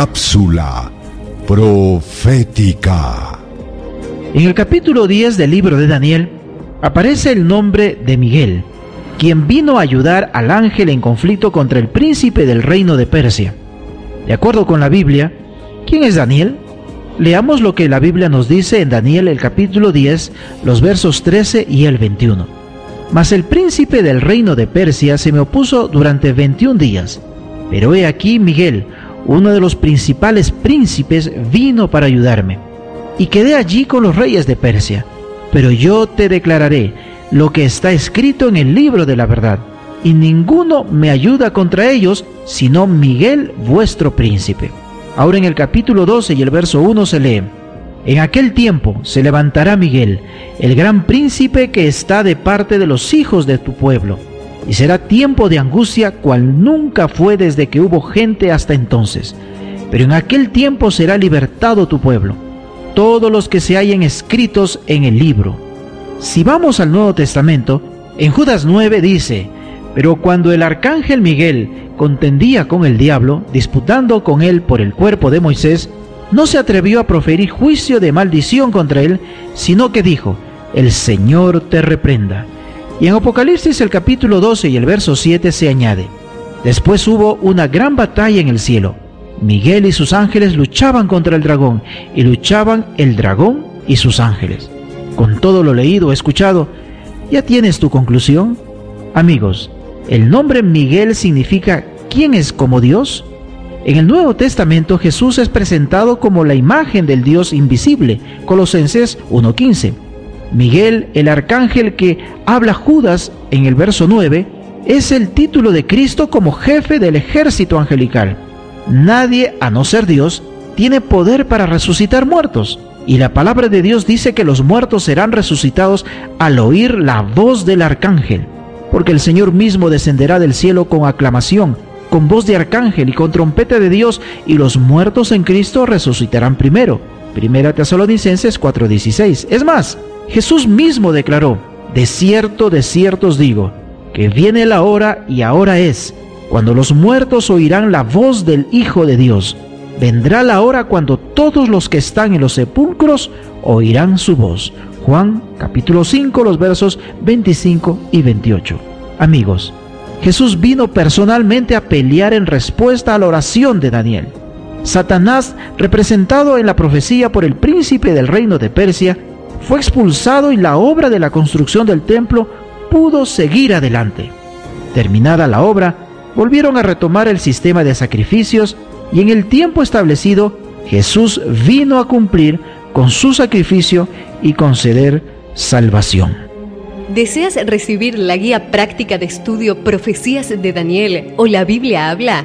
Cápsula profética. En el capítulo 10 del libro de Daniel aparece el nombre de Miguel, quien vino a ayudar al ángel en conflicto contra el príncipe del reino de Persia. De acuerdo con la Biblia, ¿quién es Daniel? Leamos lo que la Biblia nos dice en Daniel el capítulo 10, los versos 13 y el 21. Mas el príncipe del reino de Persia se me opuso durante 21 días. Pero he aquí Miguel, uno de los principales príncipes, vino para ayudarme. Y quedé allí con los reyes de Persia. Pero yo te declararé lo que está escrito en el libro de la verdad. Y ninguno me ayuda contra ellos, sino Miguel vuestro príncipe. Ahora en el capítulo 12 y el verso 1 se lee, En aquel tiempo se levantará Miguel, el gran príncipe que está de parte de los hijos de tu pueblo, y será tiempo de angustia cual nunca fue desde que hubo gente hasta entonces. Pero en aquel tiempo será libertado tu pueblo, todos los que se hayan escritos en el libro. Si vamos al Nuevo Testamento, en Judas 9 dice, pero cuando el arcángel Miguel contendía con el diablo, disputando con él por el cuerpo de Moisés, no se atrevió a proferir juicio de maldición contra él, sino que dijo, el Señor te reprenda. Y en Apocalipsis el capítulo 12 y el verso 7 se añade, después hubo una gran batalla en el cielo. Miguel y sus ángeles luchaban contra el dragón, y luchaban el dragón y sus ángeles. Con todo lo leído, escuchado, ¿ya tienes tu conclusión? Amigos, el nombre Miguel significa ¿quién es como Dios? En el Nuevo Testamento Jesús es presentado como la imagen del Dios invisible, Colosenses 1.15. Miguel, el arcángel que habla Judas en el verso 9, es el título de Cristo como jefe del ejército angelical. Nadie, a no ser Dios, tiene poder para resucitar muertos. Y la palabra de Dios dice que los muertos serán resucitados al oír la voz del arcángel porque el Señor mismo descenderá del cielo con aclamación, con voz de arcángel y con trompeta de Dios, y los muertos en Cristo resucitarán primero. Primera Tesalonicenses 4:16. Es más, Jesús mismo declaró, de cierto, de cierto os digo, que viene la hora y ahora es, cuando los muertos oirán la voz del Hijo de Dios. Vendrá la hora cuando todos los que están en los sepulcros oirán su voz. Juan capítulo 5 los versos 25 y 28. Amigos, Jesús vino personalmente a pelear en respuesta a la oración de Daniel. Satanás, representado en la profecía por el príncipe del reino de Persia, fue expulsado y la obra de la construcción del templo pudo seguir adelante. Terminada la obra, volvieron a retomar el sistema de sacrificios y en el tiempo establecido Jesús vino a cumplir con su sacrificio y conceder salvación. ¿Deseas recibir la guía práctica de estudio Profecías de Daniel o la Biblia habla?